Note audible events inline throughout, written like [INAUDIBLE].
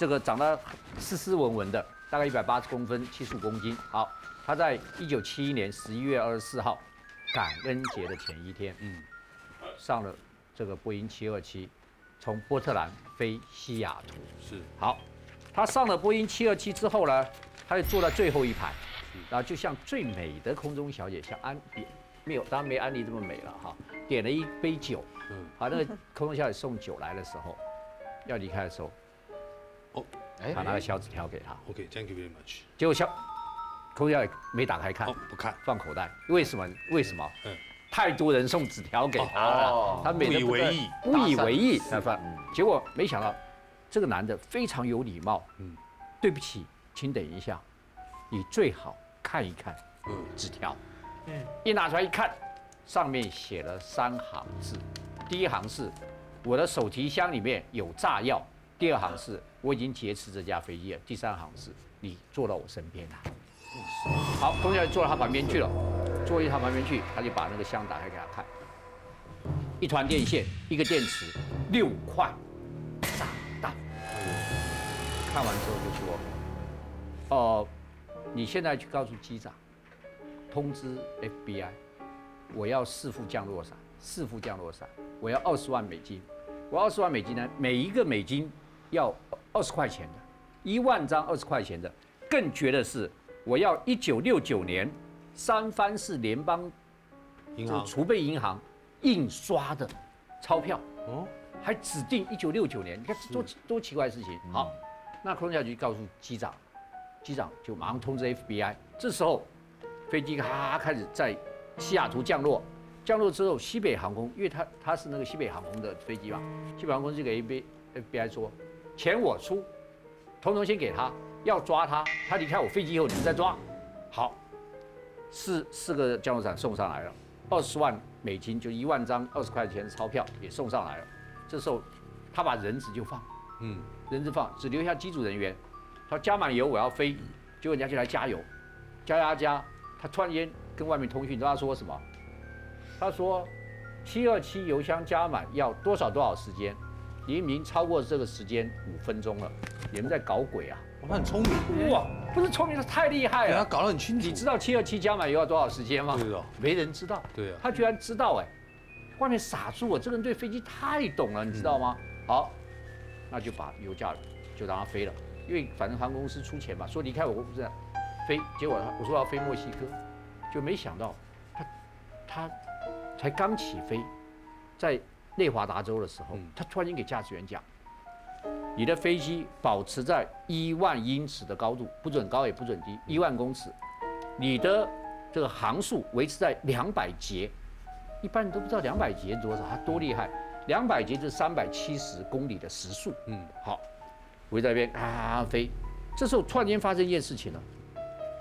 这个长得斯斯文文的，大概一百八十公分，七十五公斤。好，他在一九七一年十一月二十四号，感恩节的前一天，嗯，上了这个波音七二七，从波特兰飞西雅图。是好，他上了波音七二七之后呢，他就坐在最后一排，然后就像最美的空中小姐，像安比没有，当然没安妮这么美了哈，点了一杯酒，嗯嗯，好，那个空中小姐送酒来的时候，要离开的时候，哦哎他拿个小纸条给他，，OK，Thank you very much。结果小空中小姐没打开看。哦，，不看，放口袋，为什么？为什么？嗯。太多人送纸条给他了哦，他美得不以为意。不以为意。结果没想到，这个男的非常有礼貌，对不起，请等一下，你最好看一看嗯，纸条。嗯，一拿出来一看，上面写了三行字，第一行是我的手提箱里面有炸药，第二行是我已经劫持这架飞机了，第三行是你坐到我身边来。好，空姐坐到他旁边去了，坐到他旁边去，他就把那个箱打开给他看，一团电线，一个电池，六块炸弹。看完之后就说，哦、你现在去告诉机长，通知 FBI，我要四副降落伞，四副降落伞，我要二十万美金，我二十万美金呢，每一个美金要二十块钱的，一万张二十块钱的，更绝的是，我要一九六九年三藩市联邦银行储备银行印刷的钞票，哦，还指定一九六九年，你看多多奇怪的事情。好，那空中小局告诉机长，机长就马上通知 FBI。这时候飞机咔开始在西雅图降落，降落之后，西北航空，因为它它是那个西北航空的飞机嘛，西北航空就给 FBI FBI 说，钱我出，通通先给他，要抓他，他离开我飞机以后你们再抓。好，四四个降落伞送上来了，二十万美金就一万张二十块钱的钞票也送上来了。这时候他把人质就放，嗯，人质放，只留下机组人员。他说加满油我要飞，结果人家就来加油，加加加，他突然间跟外面通讯，你知道他说什么？他说七二七油箱加满要多少多少时间，你已经超过这个时间五分钟了，你们在搞鬼啊！哇他很聪明，哇，不是聪明，他太厉害了他了。搞得很清楚。你知道七二七加满油要多少时间吗？对啊，没人知道。对啊，他居然知道哎，外面傻住我，这个人对飞机太懂了，你知道吗？好，那就把油价就让他飞了，因为反正航空公司出钱嘛，说离开我公司飞，结果我说要飞墨西哥，就没想到他他才刚起飞，在内华达州的时候嗯，他突然间给驾驶员讲。你的飞机保持在一万英尺的高度，不准高也不准低，一万公尺。你的这个航速维持在两百节，一般人都不知道两百节多少，它多厉害。两百节就是三百七十公里的时速。嗯，好，围在那边啊飞。这时候突然间发生一件事情了，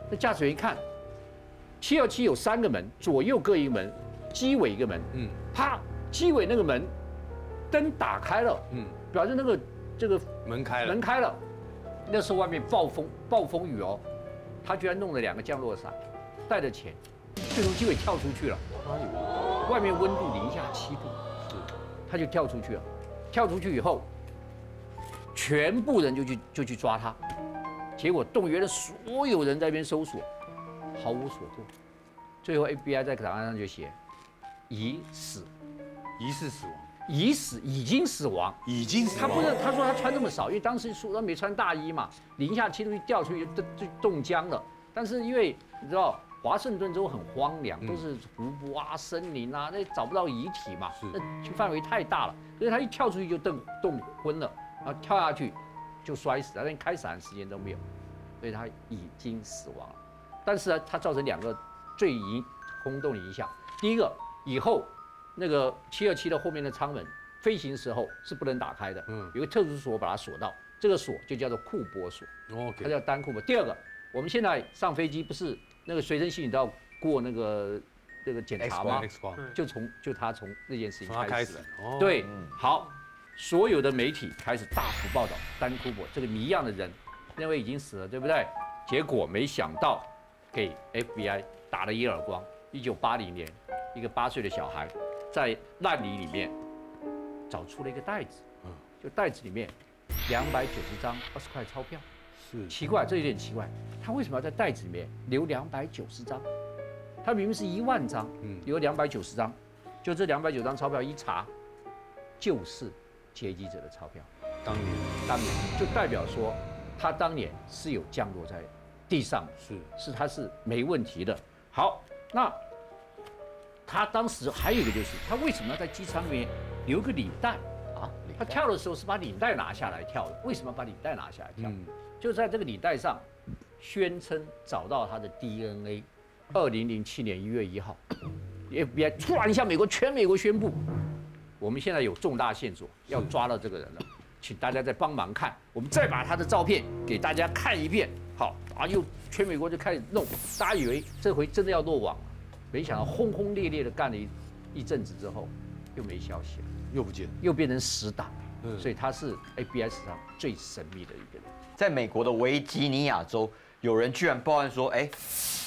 那驾驶员一看，七二七有三个门，左右各一个门，机尾一个门，嗯啪，机尾那个门灯打开了，嗯，表示那个这个门开了门，开了。那时候外面暴风暴风雨哦，他居然弄了两个降落伞，带着钱，就从机尾跳出去了。哎呦，外面温度零下七度，是，他就跳出去了。跳出去以后，全部人就去就去抓他，结果动员了所有人在那边搜索，毫无所获。最后 FBI 在档案上就写已死，疑似死亡，已死，已经死亡。已经死亡他不是，他说他穿这么少，因为当时说他没穿大衣嘛，零下七度一掉出去就就冻僵了。但是因为你知道华盛顿州很荒凉，嗯都是湖泊啊、森林啊，那找不到遗体嘛是，那范围太大了，所以他一跳出去就冻冻昏了，然后跳下去就摔死了，连开伞的时间都没有，所以他已经死亡了。但是呢，他造成两个最影轰动的影响，第一个以后那个七二七的后面的舱门飞行时候是不能打开的，嗯有个特殊锁把它锁到，这个锁就叫做库波锁，它叫单库波。第二个，我们现在上飞机不是那个随身行李都要过那个那个检查吗就从就他从那件事情开始对，好，所有的媒体开始大幅报道单库波这个谜样的人，认为已经死了，对不对？结果没想到给 FBI 打了一耳光。一九八零年，一个八岁的小孩在烂泥里面找出了一个袋子，嗯。就袋子里面两百九十张二十块钞票。是。奇怪，这有点奇怪，他为什么要在袋子里面留两百九十张？他明明是一万张，嗯。留两百九十张，就这两百九张钞票一查，就是劫机者的钞票。当年。当年。就代表说，他当年是有降落在地上，是。是他是没问题的。好，那他当时还有一个就是，他为什么要在机舱里面留个领带？啊，他跳的时候是把领带拿下来跳的，为什么把领带拿下来跳？嗯就在这个领带上宣称找到他的 DNA。二零零七年一月一号，[COUGHS] FBI 突然向美国全美国宣布，我们现在有重大线索，要抓到这个人了，请大家再帮忙看，我们再把他的照片给大家看一遍。好，啊，又全美国就开始弄，大家以为这回真的要落网了，没想到轰轰烈烈的干了一一阵子之后，又没消息了，又不见了，又变成死党，嗯。所以他是 ABS 上最神秘的一个人。在美国的维吉尼亚州，有人居然报案说，哎，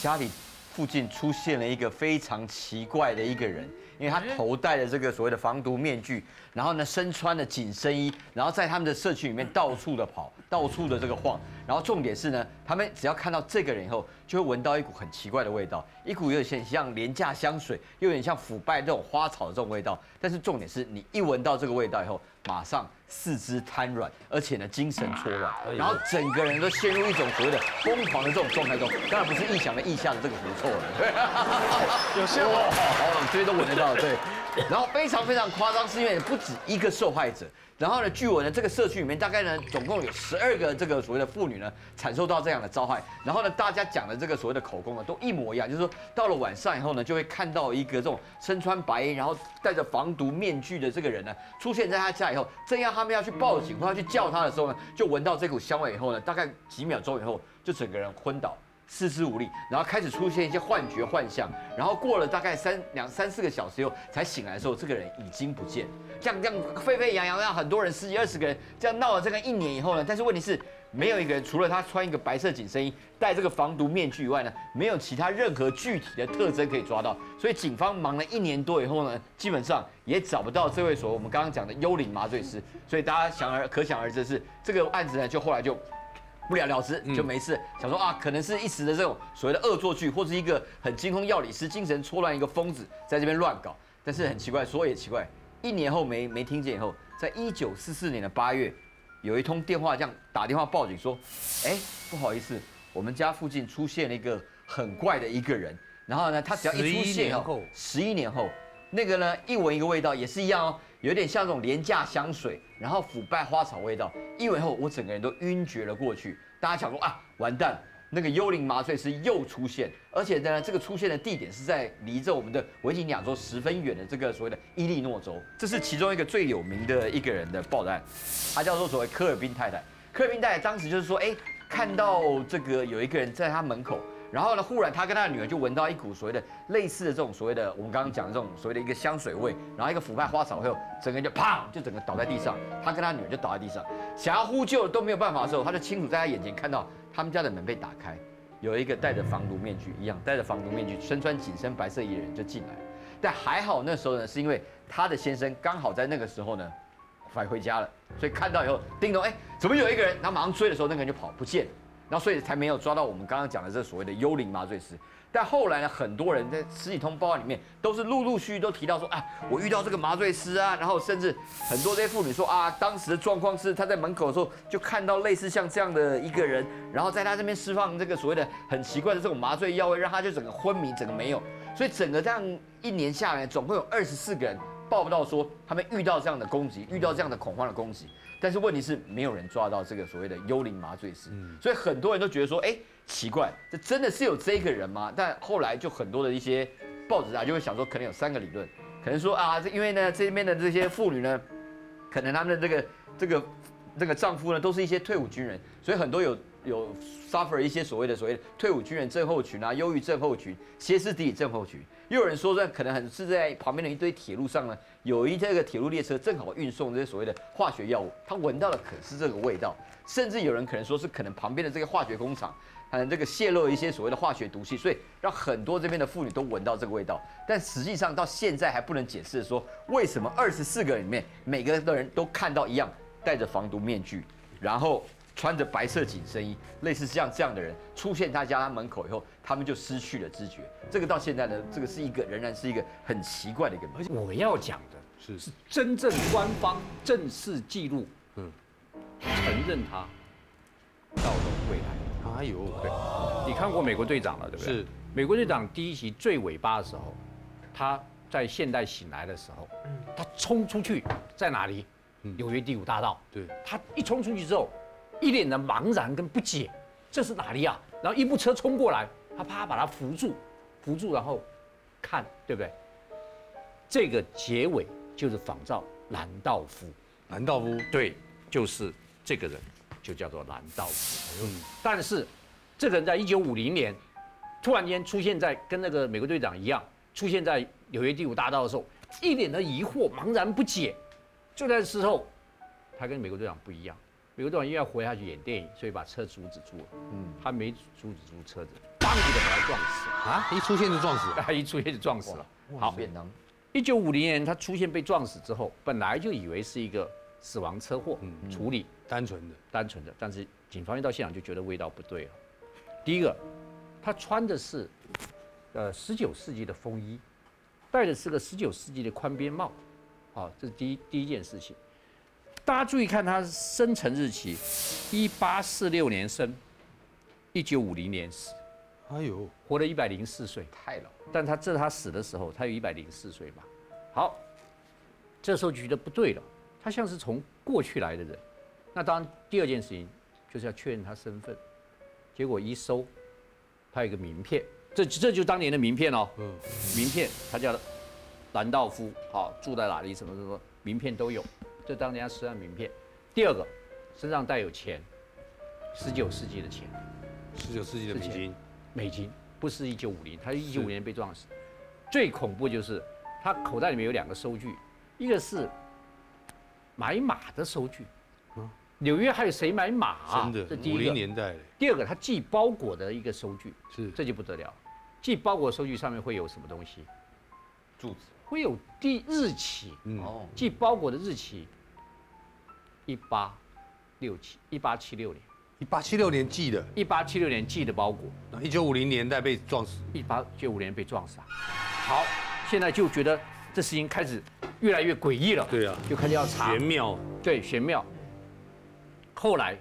家里附近出现了一个非常奇怪的一个人，因为他头戴的这个所谓的防毒面具，然后呢身穿的紧身衣，然后在他们的社区里面到处的跑，[LAUGHS] 到处的这个晃，然后重点是呢，他们只要看到这个人以后，就会闻到一股很奇怪的味道，一股有点像廉价香水，又有点像腐败这种花草的这种味道。但是重点是你一闻到这个味道以后，马上四肢瘫软，而且呢精神错乱，然后整个人都陷入一种所谓的疯狂的这种状态中。当然不是臆想的臆下的这个不错了，对，有些哦，好，这些都闻得到，对。[LAUGHS] 然后非常非常夸张，是因为不止一个受害者。然后呢，据闻呢，这个社区里面大概呢，总共有十二个这个所谓的妇女呢，惨受到这样的遭害。然后呢，大家讲的这个所谓的口供呢，都一模一样，就是说到了晚上以后呢，就会看到一个这种身穿白衣，然后戴着防毒面具的这个人呢，出现在他家以后，正要他们要去报警或要去叫他的时候呢，就闻到这股香味以后呢，大概几秒钟以后，就整个人昏倒。四肢无力，然后开始出现一些幻觉、幻象，然后过了大概三两三四个小时以后才醒来的时候，这个人已经不见。这样这样沸沸扬扬，让很多人十几二十个人这样闹了这个一年以后呢，但是问题是没有一个人除了他穿一个白色紧身衣、戴这个防毒面具以外呢，没有其他任何具体的特征可以抓到。所以警方忙了一年多以后呢，基本上也找不到这位所谓我们刚刚讲的幽灵麻醉师。所以大家想而可想而知是这个案子呢，就后来就。不了了之就没事，想说啊，可能是一时的这种所谓的恶作剧，或是一个很精通药理师、精神错乱一个疯子在这边乱搞。但是很奇怪，说也奇怪，一年后没没听见以后，在一九四四年的八月，有一通电话这样打电话报警说，哎，不好意思，我们家附近出现了一个很怪的一个人。然后呢，他只要一出现以后，十一年后，那个呢一闻一个味道也是一样哦，有点像这种廉价香水，然后腐败花草味道。一闻后，我整个人都晕厥了过去。大家想说啊，完蛋，那个幽灵麻醉师又出现，而且呢，这个出现的地点是在离着我们的维吉尼亚州十分远的这个所谓的伊利诺州。这是其中一个最有名的一个人的报案，他叫做所谓科尔宾太太。科尔宾太太当时就是说，哎，看到这个有一个人在他门口。然后呢，忽然他跟他的女儿就闻到一股所谓的类似的这种所谓的我们刚刚讲的这种所谓的一个香水味，然后一个腐败花草味后，整个人就砰，就整个倒在地上。他跟他女儿就倒在地上，想要呼救都没有办法的时候，他就清楚在他眼前看到他们家的门被打开，有一个戴着防毒面具一样戴着防毒面具、身穿紧身白色衣的人就进来。但还好那时候呢，是因为他的先生刚好在那个时候呢返回家了，所以看到以后叮咚，哎，怎么有一个人？然后马上追的时候，那个人就跑不见了。然后所以才没有抓到我们刚刚讲的这所谓的幽灵麻醉师。但后来呢，很多人在十几通报案里面都是陆陆续续都提到说，啊，我遇到这个麻醉师啊，然后甚至很多这些妇女说啊，当时的状况是她在门口的时候就看到类似像这样的一个人，然后在他这边释放这个所谓的很奇怪的这种麻醉药味，让他就整个昏迷，整个没有。所以整个这样一年下来，总共有二十四个人报不到说他们遇到这样的攻击，遇到这样的恐慌的攻击。但是问题是，没有人抓到这个所谓的幽灵麻醉师，所以很多人都觉得说，哎，奇怪，这真的是有这个人吗？但后来就很多的一些报纸啊，就会想说，可能有三个理论，可能说啊，这因为呢这边的这些妇女呢，可能他们的这个这个这个丈夫呢，都是一些退伍军人，所以很多有有 suffer 一些所谓的所谓退伍军人症候群啊、忧郁症候群、歇斯底里症候群。又有人说，这可能很是在旁边的一堆铁路上呢，有一这个铁路列车正好运送这些所谓的化学药物，他闻到了可是这个味道，甚至有人可能说是可能旁边的这个化学工厂，可能，这个泄露一些所谓的化学毒气，所以让很多这边的妇女都闻到这个味道。但实际上到现在还不能解释说为什么二十四个里面每个的人都看到一样戴着防毒面具，然后穿着白色紧身衣，类似像这样的人出现他家门口以后，他们就失去了知觉。这个到现在呢，这个是一个仍然是一个很奇怪的一个而且。我要讲的是是真正官方正式记录，嗯承认他到了未来。哎呦，对你看过美国队长了，对不对？是。美国队长第一集最尾巴的时候，他在现代醒来的时候，他冲出去在哪里？纽约第五大道。对，他一冲出去之后，一脸的茫然跟不解，这是哪里啊？然后一部车冲过来，他啪把他扶住，扶住，然后看，对不对？这个结尾就是仿照兰道夫，兰道夫，对，就是这个人，就叫做兰道夫。嗯，但是这个人在一九五零年突然间出现在跟那个美国队长一样，出现在纽约第五大道的时候，一脸的疑惑、茫然不解。就在这时候，他跟美国队长不一样，美国队长因为要活下去演电影，所以把车阻止住了。嗯，他没阻止住车子，当一个把他撞死。啊，一出现就撞死了。他 [LAUGHS] 一出现就撞死了。好，便当，一九五零年他出现被撞死之后，本来就以为是一个死亡车祸嗯处理。单纯的，单纯的，但是警方一到现场就觉得味道不对了。第一个，他穿的是呃十九世纪的风衣，戴的是个十九世纪的宽边帽，好、这是第一第一件事情。大家注意看他生辰日期，一八四六年生，一九五零年死，哎呦，活了一百零四岁。太老，但他这是他死的时候，他有一百零四岁吧。好，这时候就觉得不对了，他像是从过去来的人。那当然，第二件事情就是要确认他身份。结果一搜，他有一个名片，这这就是当年的名片哦。嗯，名片他叫兰道夫，好、住在哪里，什么什么，名片都有，这当年他身上名片。第二个，身上带有钱，十九世纪的钱。十九世纪的美金，美金，不是一九五零，他一九五零年被撞死。最恐怖就是他口袋里面有两个收据，一个是买马的收据，纽约还有谁买马啊？真的，这第五零一个。年代的，第二个，他寄包裹的一个收据，是这就不得了。寄包裹收据上面会有什么东西？柱子，会有第日期，嗯，哦，寄包裹的日期，一八六七一八七六年，一八七六年寄的，一八七六年寄的包裹，那一九五零年代被撞死，一八九五年被撞死啊。好，现在就觉得这事情开始越来越诡异了，对啊，就开始要查。玄，妙，对，玄妙。后来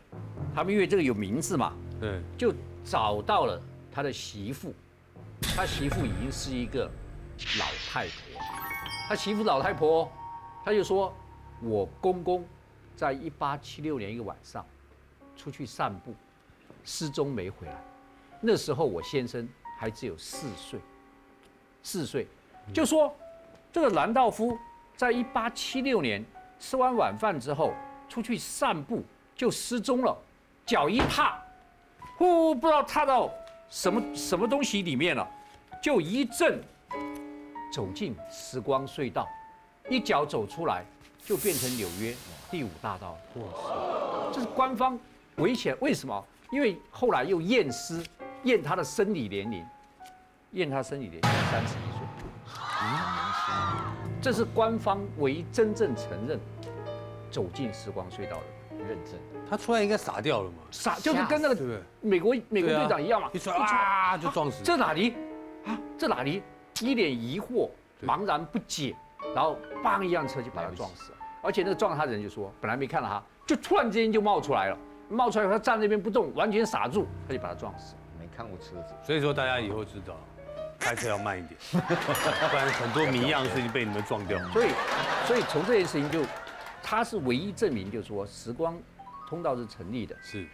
他们因为这个有名字嘛，对，就找到了他的媳妇，他媳妇已经是一个老太婆，他媳妇老太婆，他就说，我公公在一八七六年一个晚上出去散步，失踪没回来，那时候我先生还只有四岁，四岁，就说这个兰道夫在一八七六年吃完晚饭之后出去散步就失踪了，脚一踏。呼，不知道踏到什么什么东西里面了，就一阵走进时光隧道，一脚走出来就变成纽约第五大道。哇塞，这是官方危险，为什么？因为后来又验尸，验他的生理年龄，验他生理年龄三十一岁，这是官方唯一真正承认走进时光隧道的认证，他出来应该傻掉了嘛，傻，就是跟那个？美国美国队长一样嘛，一出来啊就撞死，这哪里啊？这哪里？一脸疑惑、茫然不解，然后砰一辆车就把他撞死了。而且那个撞他的人就说，本来没看到他，就突然之间就冒出来了，冒出来他站那边不动，完全傻住，他就把他撞死了。没看过车子，所以说大家以后知道，开车要慢一点，[LAUGHS] 不然很多谜样的事情被你们撞掉。所以，所以从这件事情就，他是唯一证明，就是说时光通道是成立的。是，